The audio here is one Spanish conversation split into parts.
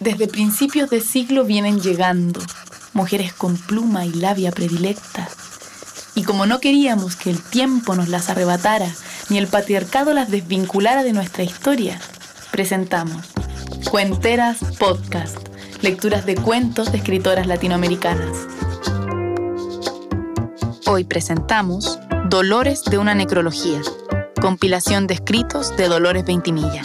Desde principios de siglo vienen llegando mujeres con pluma y labia predilecta. Y como no queríamos que el tiempo nos las arrebatara, ni el patriarcado las desvinculara de nuestra historia, presentamos Cuenteras Podcast, lecturas de cuentos de escritoras latinoamericanas. Hoy presentamos Dolores de una necrología, compilación de escritos de Dolores Veintimilla.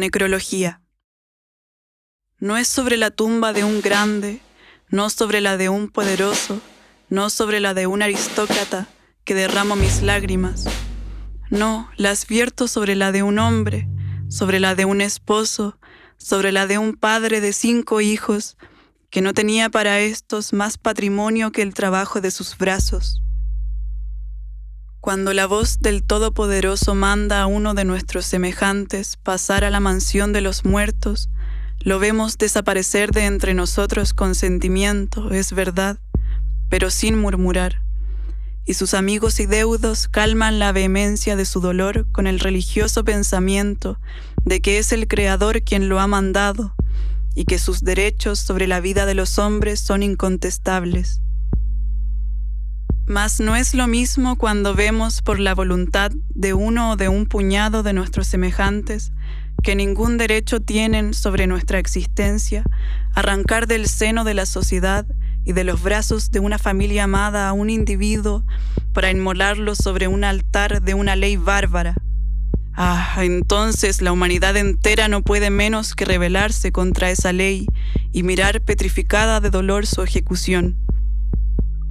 Necrología. No es sobre la tumba de un grande, no sobre la de un poderoso, no sobre la de un aristócrata que derramo mis lágrimas. No, las vierto sobre la de un hombre, sobre la de un esposo, sobre la de un padre de cinco hijos, que no tenía para estos más patrimonio que el trabajo de sus brazos. Cuando la voz del Todopoderoso manda a uno de nuestros semejantes pasar a la mansión de los muertos, lo vemos desaparecer de entre nosotros con sentimiento, es verdad, pero sin murmurar. Y sus amigos y deudos calman la vehemencia de su dolor con el religioso pensamiento de que es el Creador quien lo ha mandado y que sus derechos sobre la vida de los hombres son incontestables. Mas no es lo mismo cuando vemos por la voluntad de uno o de un puñado de nuestros semejantes que ningún derecho tienen sobre nuestra existencia, arrancar del seno de la sociedad y de los brazos de una familia amada a un individuo para inmolarlo sobre un altar de una ley bárbara. Ah, entonces la humanidad entera no puede menos que rebelarse contra esa ley y mirar petrificada de dolor su ejecución.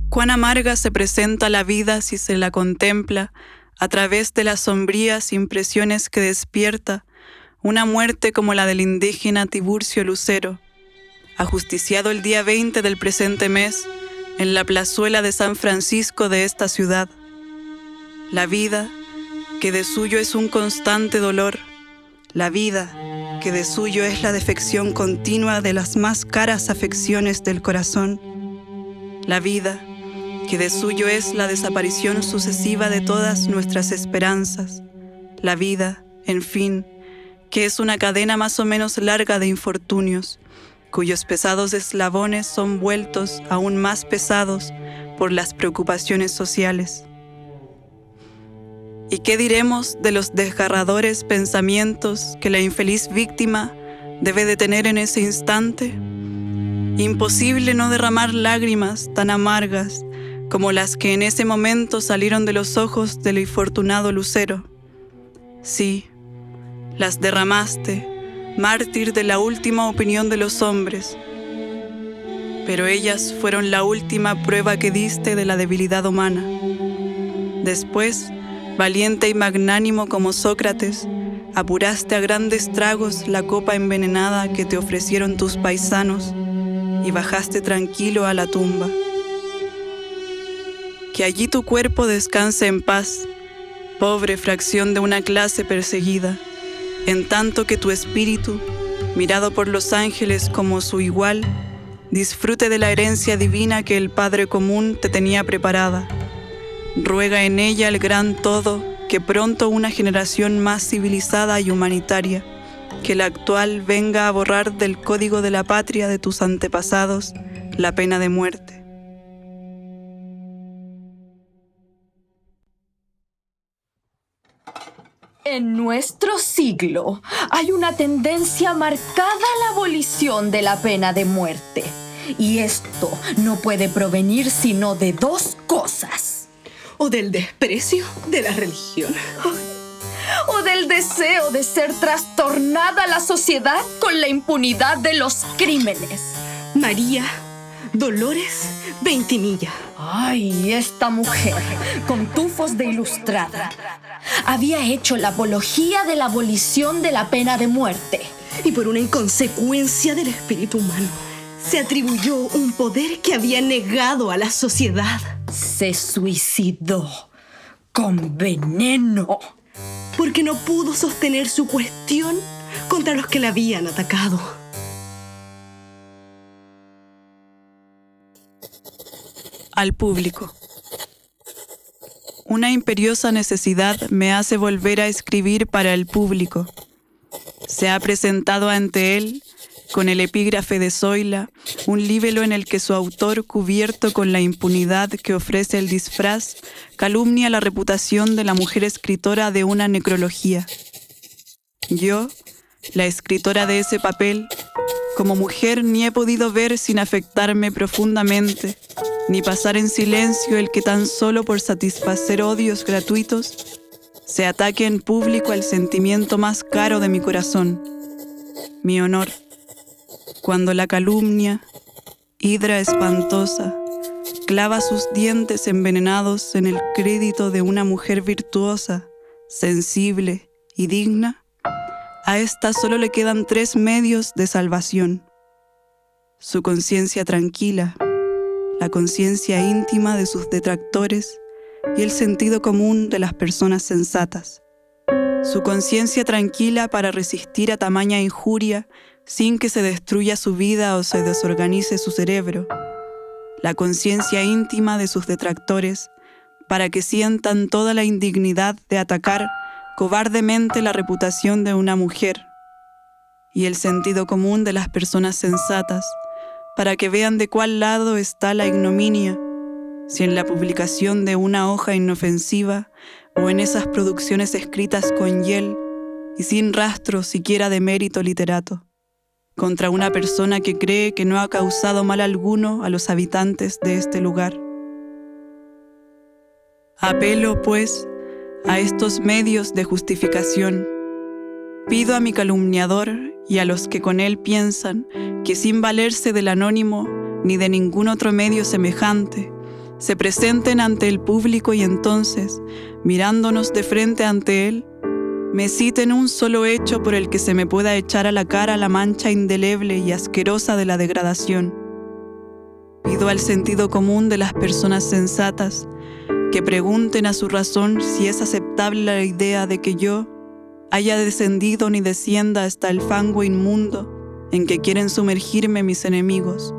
Cuán amarga se presenta la vida si se la contempla a través de las sombrías impresiones que despierta una muerte como la del indígena Tiburcio Lucero, ajusticiado el día 20 del presente mes en la plazuela de San Francisco de esta ciudad. La vida, que de suyo es un constante dolor, la vida, que de suyo es la defección continua de las más caras afecciones del corazón, la vida, que de suyo es la desaparición sucesiva de todas nuestras esperanzas, la vida, en fin, que es una cadena más o menos larga de infortunios, cuyos pesados eslabones son vueltos aún más pesados por las preocupaciones sociales. ¿Y qué diremos de los desgarradores pensamientos que la infeliz víctima debe de tener en ese instante? Imposible no derramar lágrimas tan amargas como las que en ese momento salieron de los ojos del infortunado lucero. Sí, las derramaste, mártir de la última opinión de los hombres, pero ellas fueron la última prueba que diste de la debilidad humana. Después, valiente y magnánimo como Sócrates, apuraste a grandes tragos la copa envenenada que te ofrecieron tus paisanos y bajaste tranquilo a la tumba que allí tu cuerpo descanse en paz, pobre fracción de una clase perseguida, en tanto que tu espíritu, mirado por los ángeles como su igual, disfrute de la herencia divina que el Padre común te tenía preparada. Ruega en ella el gran todo que pronto una generación más civilizada y humanitaria, que la actual venga a borrar del código de la patria de tus antepasados la pena de muerte. En nuestro siglo hay una tendencia marcada a la abolición de la pena de muerte. Y esto no puede provenir sino de dos cosas. O del desprecio de la religión. O del deseo de ser trastornada la sociedad con la impunidad de los crímenes. María Dolores Veintimilla. Ay, esta mujer, con tufos de ilustrada, había hecho la apología de la abolición de la pena de muerte. Y por una inconsecuencia del espíritu humano, se atribuyó un poder que había negado a la sociedad. Se suicidó con veneno. Porque no pudo sostener su cuestión contra los que la habían atacado. Al público. Una imperiosa necesidad me hace volver a escribir para el público. Se ha presentado ante él, con el epígrafe de Zoila, un libelo en el que su autor, cubierto con la impunidad que ofrece el disfraz, calumnia la reputación de la mujer escritora de una necrología. Yo, la escritora de ese papel, como mujer ni he podido ver sin afectarme profundamente, ni pasar en silencio el que tan solo por satisfacer odios gratuitos se ataque en público al sentimiento más caro de mi corazón, mi honor, cuando la calumnia, hidra espantosa, clava sus dientes envenenados en el crédito de una mujer virtuosa, sensible y digna, a esta solo le quedan tres medios de salvación. Su conciencia tranquila, la conciencia íntima de sus detractores y el sentido común de las personas sensatas. Su conciencia tranquila para resistir a tamaña injuria sin que se destruya su vida o se desorganice su cerebro. La conciencia íntima de sus detractores para que sientan toda la indignidad de atacar cobardemente la reputación de una mujer y el sentido común de las personas sensatas para que vean de cuál lado está la ignominia, si en la publicación de una hoja inofensiva o en esas producciones escritas con hiel y sin rastro siquiera de mérito literato, contra una persona que cree que no ha causado mal alguno a los habitantes de este lugar. Apelo, pues, a estos medios de justificación. Pido a mi calumniador y a los que con él piensan que sin valerse del anónimo ni de ningún otro medio semejante, se presenten ante el público y entonces, mirándonos de frente ante él, me citen un solo hecho por el que se me pueda echar a la cara la mancha indeleble y asquerosa de la degradación. Pido al sentido común de las personas sensatas que pregunten a su razón si es aceptable la idea de que yo haya descendido ni descienda hasta el fango inmundo en que quieren sumergirme mis enemigos,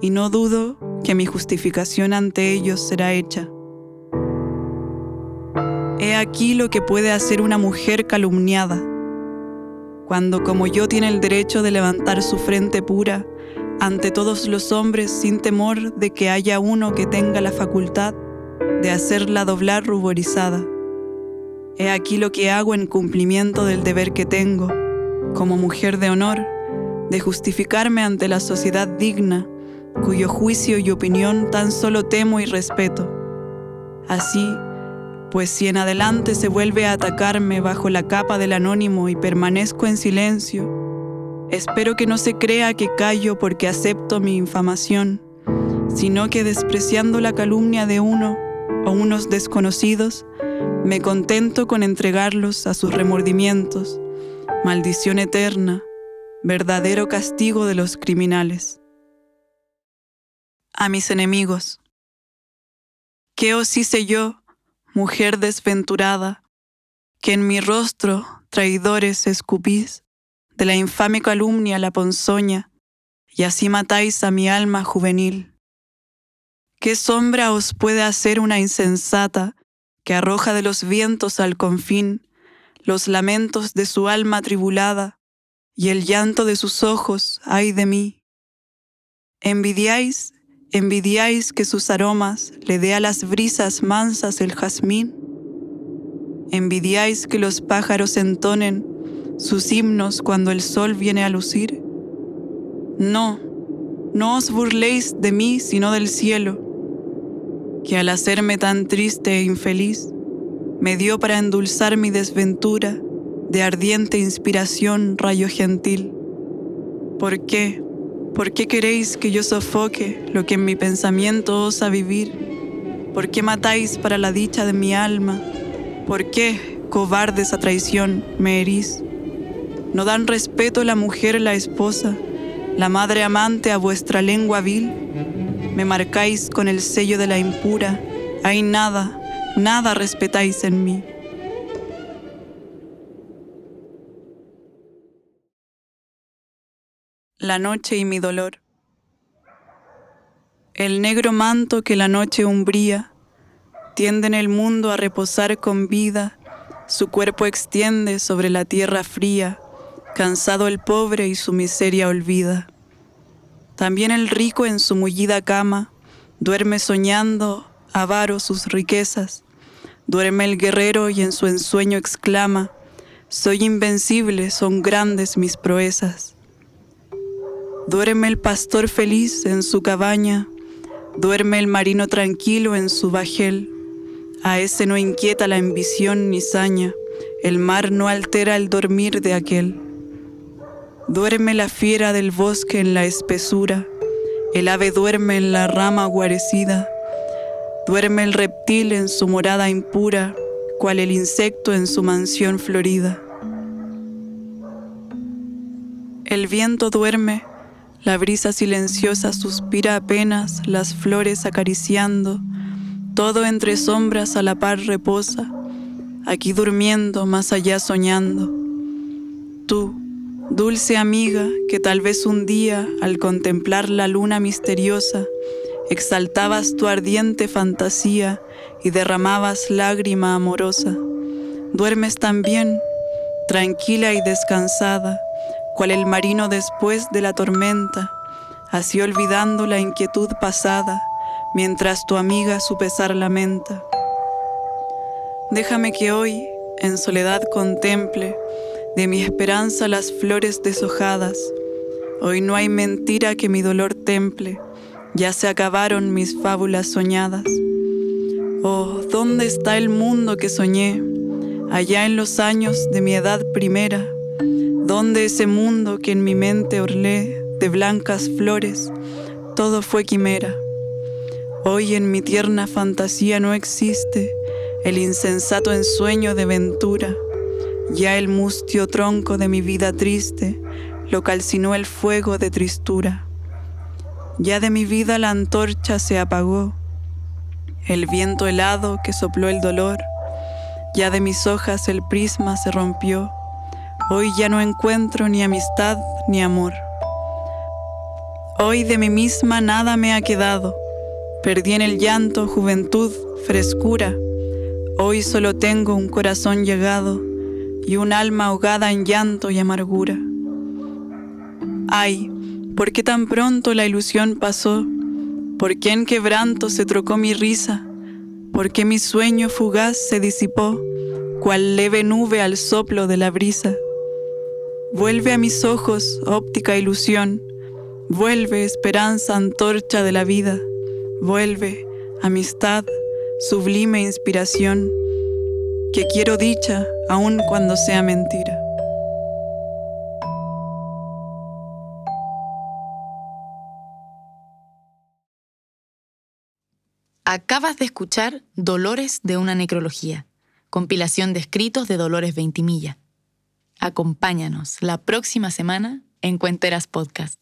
y no dudo que mi justificación ante ellos será hecha. He aquí lo que puede hacer una mujer calumniada, cuando como yo tiene el derecho de levantar su frente pura ante todos los hombres sin temor de que haya uno que tenga la facultad de hacerla doblar ruborizada. He aquí lo que hago en cumplimiento del deber que tengo, como mujer de honor, de justificarme ante la sociedad digna, cuyo juicio y opinión tan solo temo y respeto. Así, pues si en adelante se vuelve a atacarme bajo la capa del anónimo y permanezco en silencio, espero que no se crea que callo porque acepto mi infamación, sino que despreciando la calumnia de uno, o unos desconocidos, me contento con entregarlos a sus remordimientos, maldición eterna, verdadero castigo de los criminales. A mis enemigos, ¿qué os hice yo, mujer desventurada, que en mi rostro, traidores, escupís, de la infame calumnia la ponzoña, y así matáis a mi alma juvenil? ¿Qué sombra os puede hacer una insensata que arroja de los vientos al confín los lamentos de su alma atribulada y el llanto de sus ojos, ay de mí? ¿Envidiáis, envidiáis que sus aromas le dé a las brisas mansas el jazmín? ¿Envidiáis que los pájaros entonen sus himnos cuando el sol viene a lucir? No, no os burléis de mí sino del cielo que al hacerme tan triste e infeliz, me dio para endulzar mi desventura de ardiente inspiración rayo gentil. ¿Por qué? ¿Por qué queréis que yo sofoque lo que en mi pensamiento osa vivir? ¿Por qué matáis para la dicha de mi alma? ¿Por qué, cobardes a traición, me herís? ¿No dan respeto la mujer, la esposa, la madre amante a vuestra lengua vil? Me marcáis con el sello de la impura, hay nada, nada respetáis en mí. La noche y mi dolor. El negro manto que la noche umbría tienden el mundo a reposar con vida, su cuerpo extiende sobre la tierra fría, cansado el pobre y su miseria olvida. También el rico en su mullida cama duerme soñando, avaro sus riquezas. Duerme el guerrero y en su ensueño exclama, Soy invencible, son grandes mis proezas. Duerme el pastor feliz en su cabaña, duerme el marino tranquilo en su bajel. A ese no inquieta la ambición ni saña, el mar no altera el dormir de aquel. Duerme la fiera del bosque en la espesura, el ave duerme en la rama guarecida, duerme el reptil en su morada impura, cual el insecto en su mansión florida. El viento duerme, la brisa silenciosa suspira apenas, las flores acariciando, todo entre sombras a la par reposa, aquí durmiendo, más allá soñando. Tú, dulce amiga, que tal vez un día, al contemplar la luna misteriosa, exaltabas tu ardiente fantasía y derramabas lágrima amorosa. Duermes también, tranquila y descansada, cual el marino después de la tormenta, así olvidando la inquietud pasada, mientras tu amiga su pesar lamenta. Déjame que hoy, en soledad, contemple de mi esperanza las flores deshojadas. Hoy no hay mentira que mi dolor temple, ya se acabaron mis fábulas soñadas. Oh, ¿dónde está el mundo que soñé? Allá en los años de mi edad primera. ¿Dónde ese mundo que en mi mente orlé de blancas flores? Todo fue quimera. Hoy en mi tierna fantasía no existe el insensato ensueño de ventura. Ya el mustio tronco de mi vida triste lo calcinó el fuego de tristura. Ya de mi vida la antorcha se apagó, el viento helado que sopló el dolor, ya de mis hojas el prisma se rompió, hoy ya no encuentro ni amistad ni amor. Hoy de mí misma nada me ha quedado, Perdí en el llanto juventud, frescura. Hoy solo tengo un corazón llegado y un alma ahogada en llanto y amargura. Ay, ¿por qué tan pronto la ilusión pasó? ¿Por qué en quebranto se trocó mi risa? ¿Por qué mi sueño fugaz se disipó, cual leve nube al soplo de la brisa? Vuelve a mis ojos, óptica ilusión, vuelve esperanza antorcha de la vida. Vuelve, amistad, sublime inspiración, que quiero dicha aun cuando sea mentira. Acabas de escuchar Dolores de una necrología, compilación de escritos de Dolores Veintimilla. Acompáñanos la próxima semana en Cuenteras Podcast.